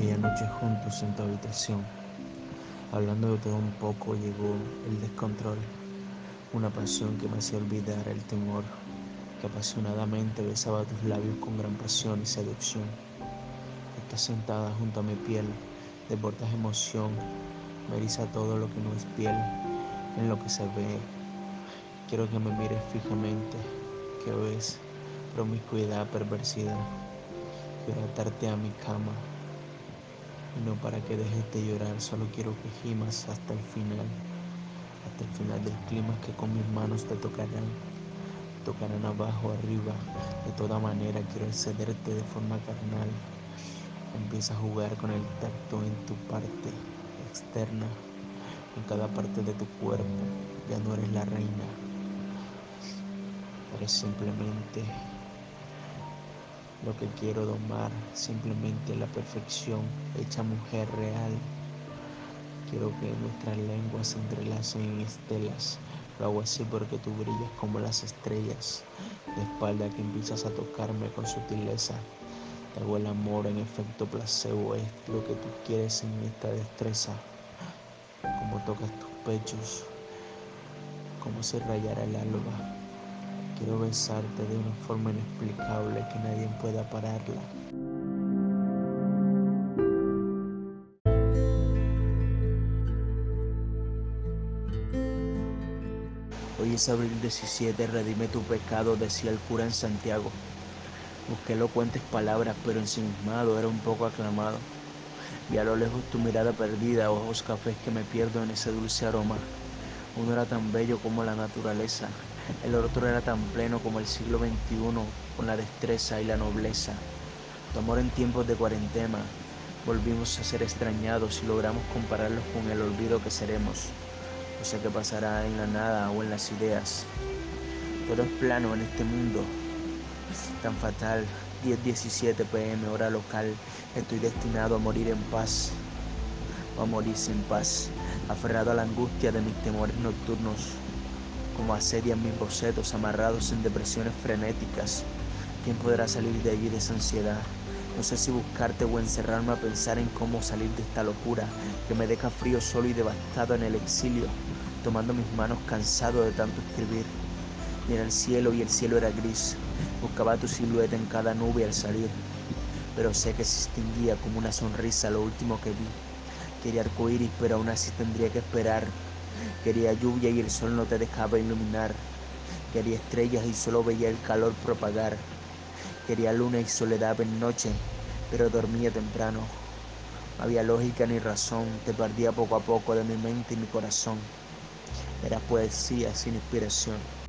noche juntos en tu habitación. Hablando de todo un poco llegó el descontrol, una pasión que me hacía olvidar el temor, que apasionadamente besaba tus labios con gran pasión y seducción. Estás sentada junto a mi piel, desbordas emoción, me eriza todo lo que no es piel, en lo que se ve. Quiero que me mires fijamente, que ves promiscuidad, perversidad. Quiero atarte a mi cama no para que dejes de llorar, solo quiero que gimas hasta el final, hasta el final del clima que con mis manos te tocarán, tocarán abajo, arriba, de toda manera quiero excederte de forma carnal. Empieza a jugar con el tacto en tu parte externa, en cada parte de tu cuerpo, ya no eres la reina, eres simplemente lo que quiero domar, simplemente la perfección, hecha mujer real. Quiero que nuestras lenguas se entrelacen en estelas. Lo hago así porque tú brillas como las estrellas. De espalda que empiezas a tocarme con sutileza. Te hago el amor en efecto placebo, es lo que tú quieres en esta destreza. Como tocas tus pechos, como se rayara el alba. Quiero besarte de una forma inexplicable que nadie pueda pararla. Hoy es abril 17, redime tu pecado, decía el cura en Santiago. Busqué elocuentes palabras, pero ensimismado era un poco aclamado. Vi a lo lejos tu mirada perdida, ojos cafés que me pierdo en ese dulce aroma. Uno era tan bello como la naturaleza, el otro era tan pleno como el siglo XXI, con la destreza y la nobleza. Tu amor en tiempos de cuarentena, volvimos a ser extrañados y logramos compararlos con el olvido que seremos. No sé qué pasará en la nada o en las ideas. Todo es plano en este mundo, tan fatal. 10:17 pm, hora local. Estoy destinado a morir en paz o a morir sin paz, aferrado a la angustia de mis temores nocturnos como asedian mis bocetos amarrados en depresiones frenéticas. ¿Quién podrá salir de allí de esa ansiedad? No sé si buscarte o encerrarme a pensar en cómo salir de esta locura que me deja frío solo y devastado en el exilio, tomando mis manos cansado de tanto escribir. Mira el cielo y el cielo era gris, buscaba tu silueta en cada nube al salir, pero sé que se extinguía como una sonrisa lo último que vi. Quería arcoíris, pero aún así tendría que esperar Quería lluvia y el sol no te dejaba iluminar. Quería estrellas y solo veía el calor propagar. Quería luna y soledad en noche, pero dormía temprano. No había lógica ni razón, te perdía poco a poco de mi mente y mi corazón. Era poesía sin inspiración.